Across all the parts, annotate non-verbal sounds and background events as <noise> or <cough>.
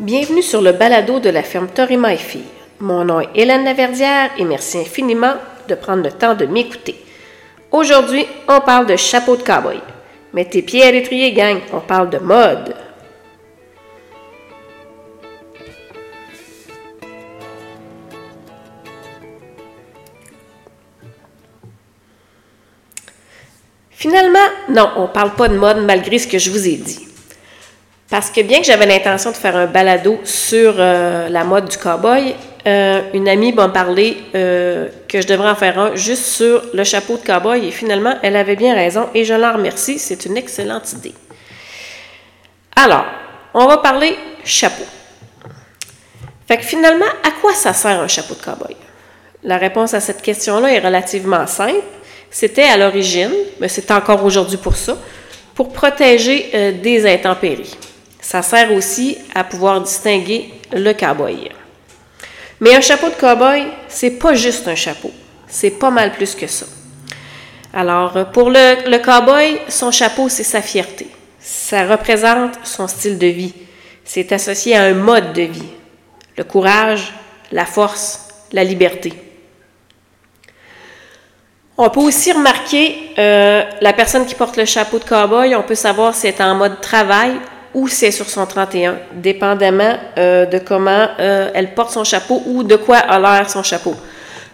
Bienvenue sur le balado de la ferme Torima et. Mon nom est Hélène Laverdière et merci infiniment de prendre le temps de m'écouter. Aujourd'hui, on parle de chapeau de cowboy. Mettez pieds à l'étrier, gang, on parle de mode. Finalement, non, on parle pas de mode malgré ce que je vous ai dit. Parce que bien que j'avais l'intention de faire un balado sur euh, la mode du cowboy, euh, une amie m'a parlé euh, que je devrais en faire un juste sur le chapeau de cowboy et finalement, elle avait bien raison et je l'en remercie. C'est une excellente idée. Alors, on va parler chapeau. Fait que finalement, à quoi ça sert un chapeau de cowboy? La réponse à cette question-là est relativement simple. C'était à l'origine, mais c'est encore aujourd'hui pour ça, pour protéger des intempéries. Ça sert aussi à pouvoir distinguer le cowboy. Mais un chapeau de cowboy, c'est pas juste un chapeau. C'est pas mal plus que ça. Alors, pour le, le cowboy, son chapeau, c'est sa fierté. Ça représente son style de vie. C'est associé à un mode de vie. Le courage, la force, la liberté. On peut aussi remarquer euh, la personne qui porte le chapeau de cowboy, on peut savoir si elle est en mode travail ou c'est sur son 31, dépendamment euh, de comment euh, elle porte son chapeau ou de quoi a l'air son chapeau.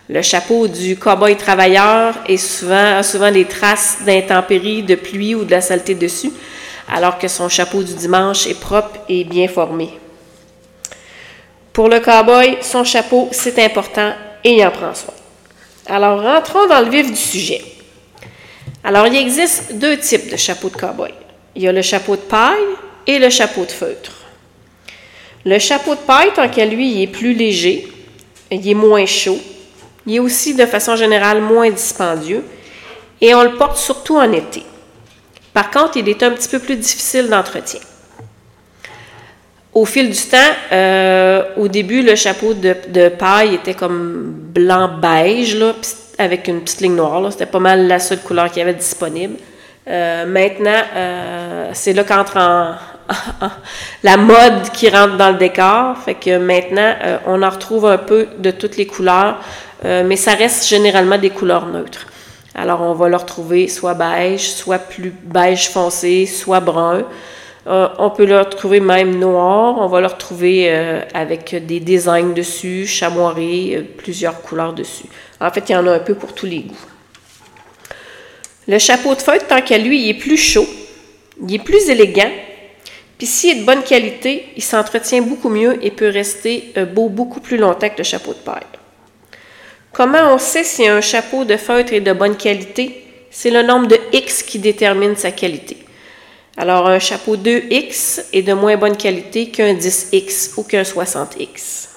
Le chapeau du cowboy travailleur est souvent, a souvent des traces d'intempéries, de pluie ou de la saleté dessus, alors que son chapeau du dimanche est propre et bien formé. Pour le cowboy, son chapeau, c'est important et il en prend soin. Alors, rentrons dans le vif du sujet. Alors, il existe deux types de chapeaux de cowboy. Il y a le chapeau de paille et le chapeau de feutre. Le chapeau de paille, tant qu'à lui, il est plus léger, il est moins chaud, il est aussi de façon générale moins dispendieux et on le porte surtout en été. Par contre, il est un petit peu plus difficile d'entretien. Au fil du temps, euh, au début, le chapeau de, paille était comme blanc-beige, avec une petite ligne noire. C'était pas mal la seule couleur qu'il y avait disponible. Euh, maintenant, euh, c'est là qu'entre en, la mode qui rentre dans le décor. Fait que maintenant, on en retrouve un peu de toutes les couleurs, mais ça reste généralement des couleurs neutres. Alors, on va le retrouver soit beige, soit plus beige foncé, soit brun. Euh, on peut le retrouver même noir. On va le retrouver euh, avec des designs dessus, chamoiré, euh, plusieurs couleurs dessus. En fait, il y en a un peu pour tous les goûts. Le chapeau de feutre, tant qu'à lui, il est plus chaud, il est plus élégant. Puis s'il est de bonne qualité, il s'entretient beaucoup mieux et peut rester beau beaucoup plus longtemps que le chapeau de paille. Comment on sait si un chapeau de feutre est de bonne qualité? C'est le nombre de X qui détermine sa qualité. Alors, un chapeau 2X est de moins bonne qualité qu'un 10X ou qu'un 60X.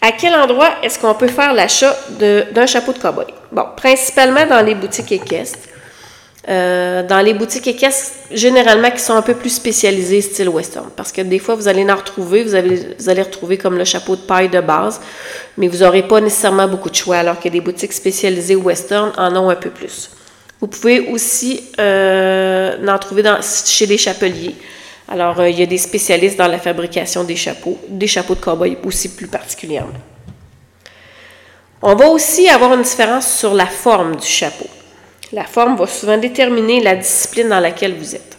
À quel endroit est-ce qu'on peut faire l'achat d'un chapeau de cowboy? Bon, principalement dans les boutiques équestres. Euh, dans les boutiques équestres, généralement, qui sont un peu plus spécialisées style western. Parce que des fois, vous allez en retrouver, vous, vous allez retrouver comme le chapeau de paille de base, mais vous n'aurez pas nécessairement beaucoup de choix, alors que des boutiques spécialisées western en ont un peu plus. Vous pouvez aussi euh, en trouver chez les chapeliers. Alors, euh, il y a des spécialistes dans la fabrication des chapeaux, des chapeaux de cow-boy aussi plus particulièrement. On va aussi avoir une différence sur la forme du chapeau. La forme va souvent déterminer la discipline dans laquelle vous êtes.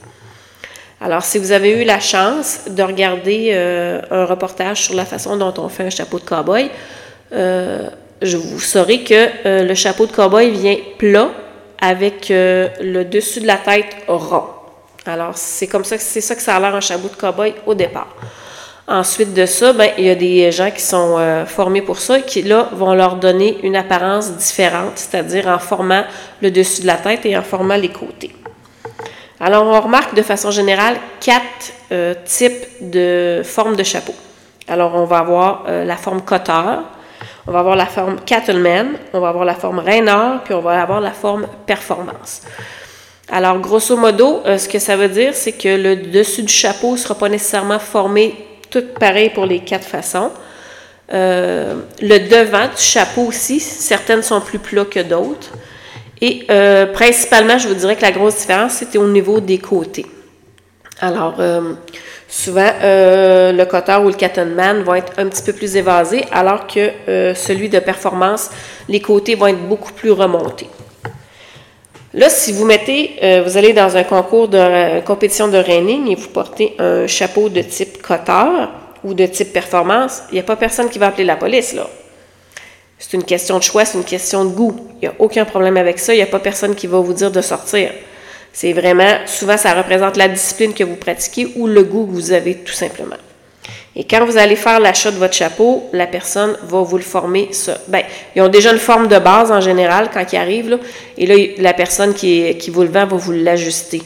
Alors, si vous avez eu la chance de regarder euh, un reportage sur la façon dont on fait un chapeau de cow-boy, je vous saurez que le chapeau de cow-boy vient plat avec euh, le dessus de la tête rond. Alors, c'est comme ça, c'est ça que ça a l'air un chapeau de cow-boy au départ. Ensuite de ça, ben, il y a des gens qui sont euh, formés pour ça, qui là vont leur donner une apparence différente, c'est-à-dire en formant le dessus de la tête et en formant les côtés. Alors, on remarque de façon générale quatre euh, types de formes de chapeau. Alors, on va avoir la forme cutter, on va avoir la forme Cattleman, on va avoir la forme Rainer, puis on va avoir la forme Performance. Alors, grosso modo, euh, ce que ça veut dire, c'est que le dessus du chapeau ne sera pas nécessairement formé tout pareil pour les quatre façons. Euh, le devant du chapeau aussi, certaines sont plus plats que d'autres. Et euh, principalement, je vous dirais que la grosse différence, c'était au niveau des côtés. Alors, Souvent, euh, le cutter ou le cotton man va être un petit peu plus évasé, alors que celui de performance, les côtés vont être beaucoup plus remontés. Là, si vous mettez, euh, vous allez dans un concours de compétition de reining et vous portez un chapeau de type cutter ou de type performance, il n'y a pas personne qui va appeler la police, là. C'est une question de choix, c'est une question de goût. Il n'y a aucun problème avec ça. Il n'y a pas personne qui va vous dire de sortir. C'est vraiment, souvent, ça représente la discipline que vous pratiquez ou le goût que vous avez tout simplement. Et quand vous allez faire l'achat de votre chapeau, la personne va vous le former. Ça. Ben, ils ont déjà une forme de base en général quand ils arrivent. Là, et là, la personne qui, qui vous le vend va vous l'ajuster.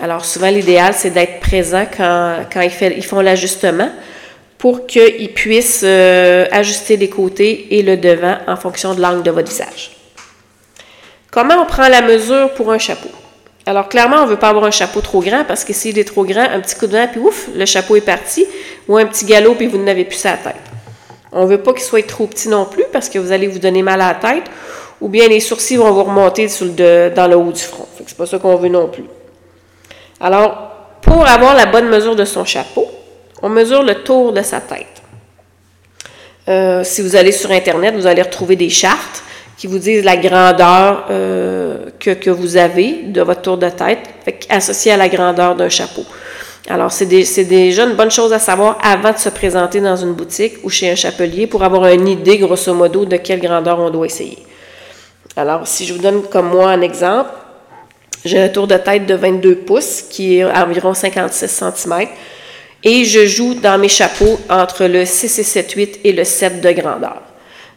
Alors souvent, l'idéal, c'est d'être présent quand, quand ils, ils font l'ajustement pour qu'ils puissent euh, ajuster les côtés et le devant en fonction de l'angle de votre visage. Comment on prend la mesure pour un chapeau? Alors clairement, on ne veut pas avoir un chapeau trop grand parce que s'il est trop grand, un petit coup de vent, puis ouf, le chapeau est parti, ou un petit galop, puis vous n'avez plus sa tête. On ne veut pas qu'il soit trop petit non plus parce que vous allez vous donner mal à la tête, ou bien les sourcils vont vous remonter dans le haut du front. Ce n'est pas ça qu'on veut non plus. Alors, pour avoir la bonne mesure de son chapeau, on mesure le tour de sa tête. Euh, si vous allez sur Internet, vous allez retrouver des chartes qui vous disent la grandeur euh, que, vous avez de votre tour de tête, associé à la grandeur d'un chapeau. Alors, c'est déjà une bonne chose à savoir avant de se présenter dans une boutique ou chez un chapelier pour avoir une idée, grosso modo, de quelle grandeur on doit essayer. Alors, si je vous donne comme moi un exemple, j'ai un tour de tête de 22 pouces qui est environ 56 cm. Et je joue dans mes chapeaux entre le 6 et 7, 8 et le 7 de grandeur.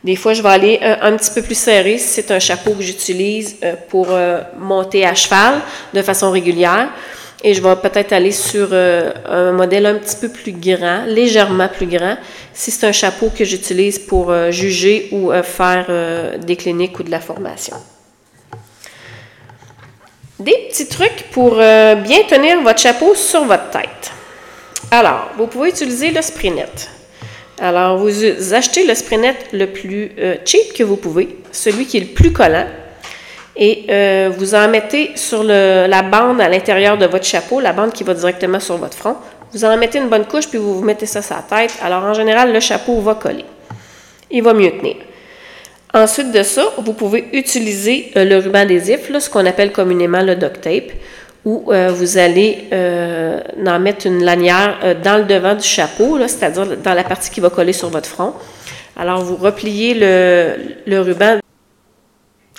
Des fois, je vais aller un, petit peu plus serré si c'est un chapeau que j'utilise euh, pour euh, monter à cheval de façon régulière. Et je vais peut-être aller sur euh, un modèle un petit peu plus grand, légèrement plus grand, si c'est un chapeau que j'utilise pour juger ou faire des cliniques ou de la formation. Des petits trucs pour bien tenir votre chapeau sur votre tête. Alors, vous pouvez utiliser le Sprinet. Alors, vous achetez le Sprinet le plus euh, cheap que vous pouvez, celui qui est le plus collant, et euh, vous en mettez sur la bande à l'intérieur de votre chapeau, la bande qui va directement sur votre front. Vous en mettez une bonne couche, puis vous vous mettez ça sur la tête. Alors, en général, le chapeau va coller. Il va mieux tenir. Ensuite de ça, vous pouvez utiliser euh, le ruban adhésif, ce qu'on appelle communément le duct tape où euh, vous allez euh, en mettre une lanière euh, dans le devant du chapeau, c'est-à-dire dans la partie qui va coller sur votre front. Alors, vous repliez le, ruban.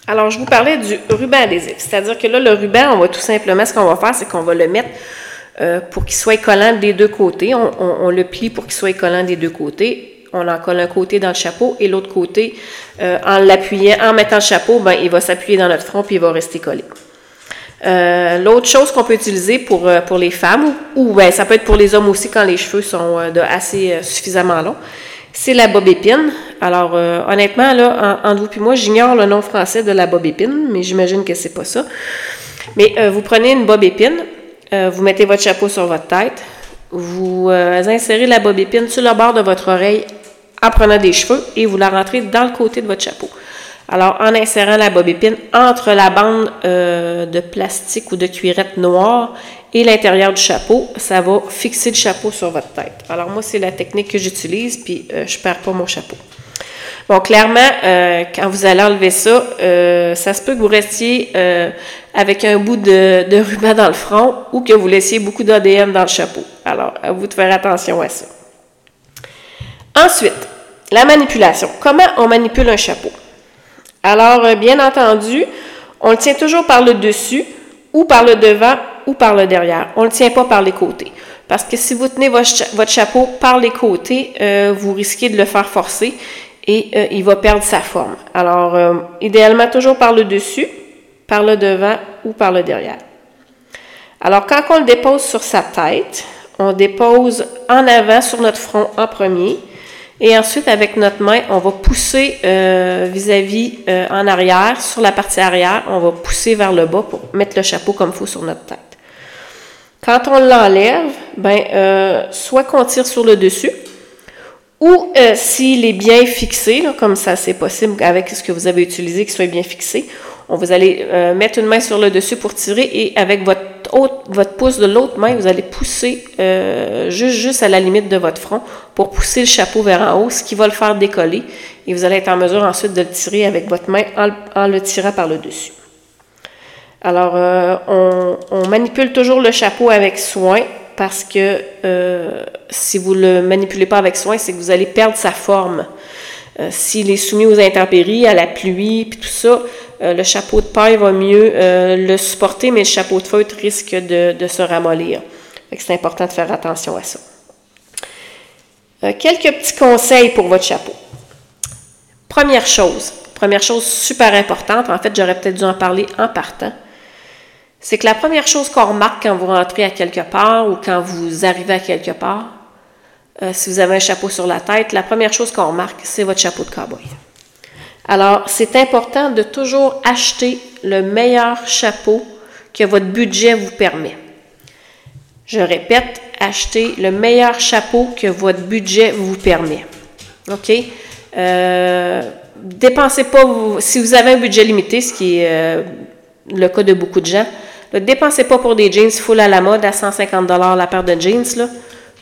Alors, je vous parlais du ruban adhésif, c'est-à-dire que là, le ruban, on va tout simplement, ce qu'on va faire, c'est qu'on va le mettre pour qu'il soit collant des deux côtés. On, le plie pour qu'il soit collant des deux côtés. On en colle un côté dans le chapeau et l'autre côté, en l'appuyant, en mettant le chapeau, ben, il va s'appuyer dans notre front puis il va rester collé. Euh, l'autre chose qu'on peut utiliser pour, euh, pour les femmes, ou, ben, ça peut être pour les hommes aussi quand les cheveux sont euh, assez suffisamment longs, c'est la bobépine. Alors, honnêtement, là, en, vous puis moi, j'ignore le nom français de la bobépine, mais j'imagine que c'est pas ça. Mais vous prenez une bobépine, vous mettez votre chapeau sur votre tête, vous insérez la bobépine sur le bord de votre oreille en prenant des cheveux et vous la rentrez dans le côté de votre chapeau. Alors, en insérant la bobépine entre la bande euh, de plastique ou de cuirette noire et l'intérieur du chapeau, ça va fixer le chapeau sur votre tête. Alors, moi, c'est la technique que j'utilise, puis euh, je ne perds pas mon chapeau. Bon, clairement, euh, quand vous allez enlever ça, ça se peut que vous restiez avec un bout de, de, ruban dans le front ou que vous laissiez beaucoup d'ADN dans le chapeau. Alors, à vous de faire attention à ça. Ensuite, la manipulation. Comment on manipule un chapeau? Alors, euh, bien entendu, on le tient toujours par le dessus, ou par le devant, ou par le derrière. On ne le tient pas par les côtés. Parce que si vous tenez votre, chapeau par les côtés, euh, vous risquez de le faire forcer et euh, il va perdre sa forme. Alors, idéalement, toujours par le dessus, par le devant ou par le derrière. Alors, quand on le dépose sur sa tête, on dépose en avant sur notre front en premier. Et ensuite, avec notre main, on va pousser euh, vis-à-vis euh, en arrière, sur la partie arrière, on va pousser vers le bas pour mettre le chapeau comme il faut sur notre tête. Quand on l'enlève, ben, euh, soit qu'on tire sur le dessus, ou s'il est bien fixé, comme ça c'est possible avec ce que vous avez utilisé, qu'il soit bien fixé, on vous allez mettre une main sur le dessus pour tirer et avec votre votre, votre pouce de l'autre main, vous allez pousser euh, juste, juste à la limite de votre front pour pousser le chapeau vers en haut, ce qui va le faire décoller. Et vous allez être en mesure ensuite de le tirer avec votre main en, le tirant par le dessus. Alors, euh, on, manipule toujours le chapeau avec soin parce que euh, si vous ne le manipulez pas avec soin, c'est que vous allez perdre sa forme. S'il est soumis aux intempéries, à la pluie, puis tout ça, euh, le chapeau de paille va mieux euh, le supporter, mais le chapeau de feutre risque de, se ramollir. C'est important de faire attention à ça. Euh, quelques petits conseils pour votre chapeau. Première chose, première chose super importante, en fait j'aurais peut-être dû en parler en partant, c'est que la première chose qu'on remarque quand vous rentrez à quelque part ou quand vous arrivez à quelque part, si vous avez un chapeau sur la tête, la première chose qu'on remarque, c'est votre chapeau de cowboy. Alors, c'est important de toujours acheter le meilleur chapeau que votre budget vous permet. Je répète, achetez le meilleur chapeau que votre budget vous permet. OK? Euh, dépensez pas, si vous avez un budget limité, ce qui est euh, le cas de beaucoup de gens, ne dépensez pas pour des jeans full à la mode à 150 la paire de jeans. Là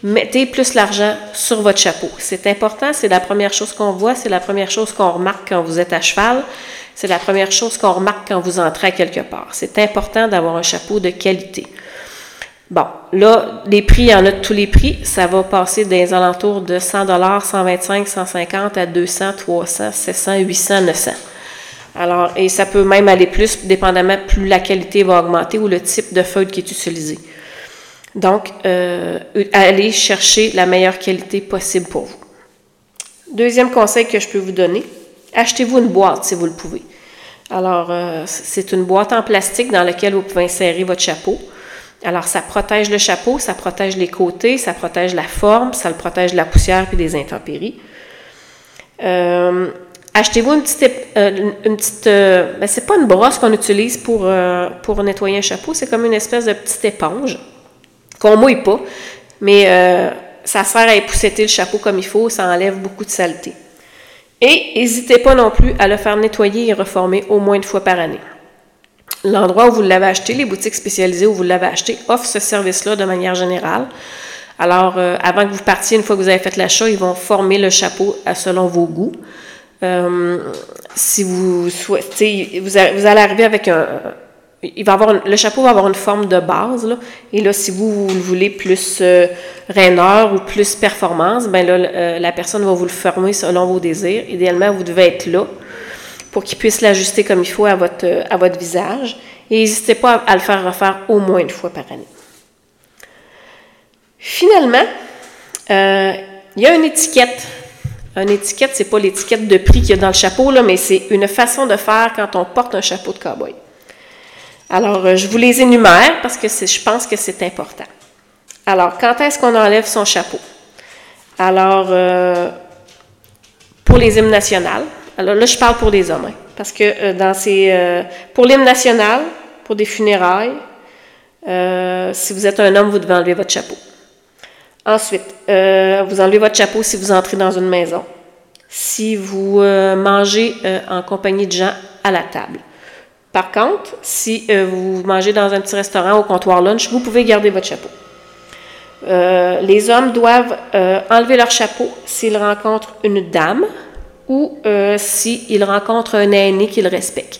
mettez plus l'argent sur votre chapeau. C'est important, c'est la première chose qu'on voit, c'est la première chose qu'on remarque quand vous êtes à cheval, c'est la première chose qu'on remarque quand vous entrez quelque part. C'est important d'avoir un chapeau de qualité. Bon, là, les prix, il y en a de tous les prix. Ça va passer des alentours de 100 125 150 à 200 300 700 800 900 alors, et ça peut même aller plus, dépendamment plus la qualité va augmenter ou le type de feuille qui est utilisé. Donc, euh, allez chercher la meilleure qualité possible pour vous. Deuxième conseil que je peux vous donner, achetez-vous une boîte si vous le pouvez. Alors, euh, c'est une boîte en plastique dans laquelle vous pouvez insérer votre chapeau. Alors, ça protège le chapeau, ça protège les côtés, ça protège la forme, ça le protège de la poussière et des intempéries. Euh, achetez-vous une petite, une ben, c'est pas une brosse qu'on utilise pour nettoyer un chapeau, c'est comme une espèce de petite éponge qu'on mouille pas, mais euh, ça sert à épousseter le chapeau comme il faut, ça enlève beaucoup de saleté. Et n'hésitez pas non plus à le faire nettoyer et reformer au moins une fois par année. L'endroit où vous l'avez acheté, les boutiques spécialisées où vous l'avez acheté, offrent ce service-là de manière générale. Alors, euh, avant que vous partiez, une fois que vous avez fait l'achat, ils vont former le chapeau selon vos goûts. Euh, si vous souhaitez, vous allez arriver avec un, il va avoir le chapeau va avoir une forme de base. Là, et là, si vous, le voulez plus euh, raineur ou plus performance, ben là, euh, la personne va vous le former selon vos désirs. Idéalement, vous devez être là pour qu'il puisse l'ajuster comme il faut à votre, euh, à votre visage. Et n'hésitez pas à, le faire refaire au moins une fois par année. Finalement, il y a une étiquette. Une étiquette, c'est pas l'étiquette de prix qu'il y a dans le chapeau, là, mais c'est une façon de faire quand on porte un chapeau de cowboy. Alors, euh, je vous les énumère parce que je pense que c'est important. Alors, quand est-ce qu'on enlève son chapeau? Alors, euh, pour les hymnes nationales, alors là, je parle pour les hommes, hein, parce que euh, dans ces, pour l'hymne national, pour des funérailles, si vous êtes un homme, vous devez enlever votre chapeau. Ensuite, vous enlevez votre chapeau si vous entrez dans une maison, si vous mangez en compagnie de gens à la table. Par contre, si euh, vous mangez dans un petit restaurant au comptoir lunch, vous pouvez garder votre chapeau. Euh, les hommes doivent euh, enlever leur chapeau s'ils rencontrent une dame ou s'ils rencontrent un aîné qu'ils respectent.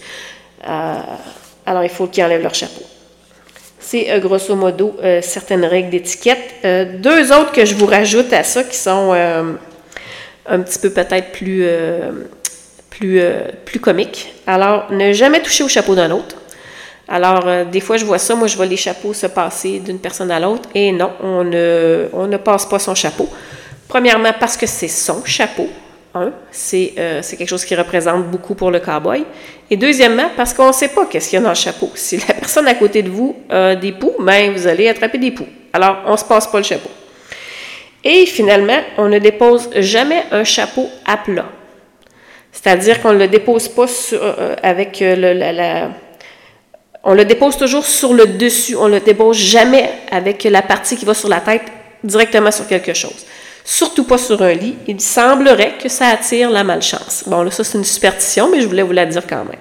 alors, il faut qu'ils enlèvent leur chapeau. C'est grosso modo certaines règles d'étiquette. deux autres que je vous rajoute à ça qui sont un petit peu peut-être plus plus, euh, plus comique. Alors, ne jamais toucher au chapeau d'un autre. Alors, euh, des fois, je vois ça, moi, je vois les chapeaux se passer d'une personne à l'autre, et non, on ne, passe pas son chapeau. Premièrement, parce que c'est son chapeau. Hein, c'est quelque chose qui représente beaucoup pour le cowboy. Et deuxièmement, parce qu'on ne sait pas qu'est-ce qu'il y a dans le chapeau. Si la <laughs> personne à côté de vous a des poux, ben, vous allez attraper des poux. Alors, on ne se passe pas le chapeau. Et finalement, on ne dépose jamais un chapeau à plat. C'est-à-dire qu'on ne le dépose pas euh, avec euh, le, la, On le dépose toujours sur le dessus. On ne le dépose jamais avec la partie qui va sur la tête directement sur quelque chose. Surtout pas sur un lit. Il semblerait que ça attire la malchance. Bon, là, ça, c'est une superstition, mais je voulais vous la dire quand même.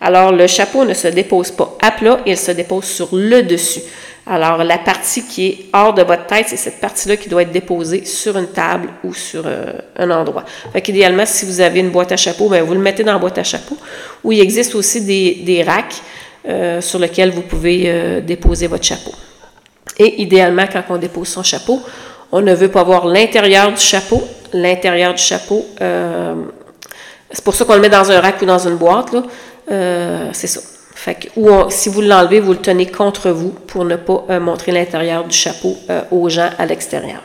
Alors, le chapeau ne se dépose pas à plat, il se dépose sur le dessus. Alors, la partie qui est hors de votre tête, c'est cette partie-là qui doit être déposée sur une table ou sur euh, un endroit. Fait qu'idéalement, si vous avez une boîte à chapeau, bien, vous le mettez dans la boîte à chapeau. Ou il existe aussi des, des racks euh, sur lesquels vous pouvez euh, déposer votre chapeau. Et idéalement, quand on dépose son chapeau, on ne veut pas voir l'intérieur du chapeau. L'intérieur du chapeau, c'est pour ça qu'on le met dans un rack ou dans une boîte. c'est ça ou si vous l'enlevez, vous le tenez contre vous pour ne pas euh, montrer l'intérieur du chapeau euh, aux gens à l'extérieur.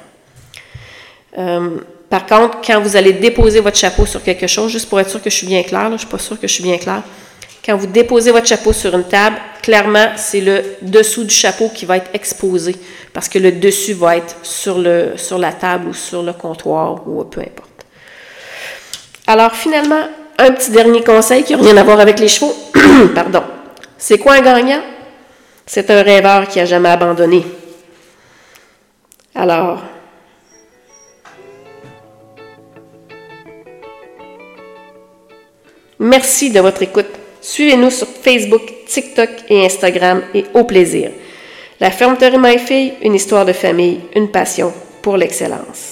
Euh, par contre, quand vous allez déposer votre chapeau sur quelque chose, juste pour être sûr que je suis bien claire, je ne suis pas sûre que je suis bien claire, quand vous déposez votre chapeau sur une table, clairement, c'est le dessous du chapeau qui va être exposé parce que le dessus va être sur, le, sur la table ou sur le comptoir ou peu importe. Alors finalement, un petit dernier conseil qui n'a rien à voir avec les chevaux. <coughs> Pardon. C'est quoi un gagnant? C'est un rêveur qui n'a jamais abandonné. Alors, merci de votre écoute. Suivez-nous sur Facebook, TikTok et Instagram et au plaisir. La fermeture My Fille, une histoire de famille, une passion pour l'excellence.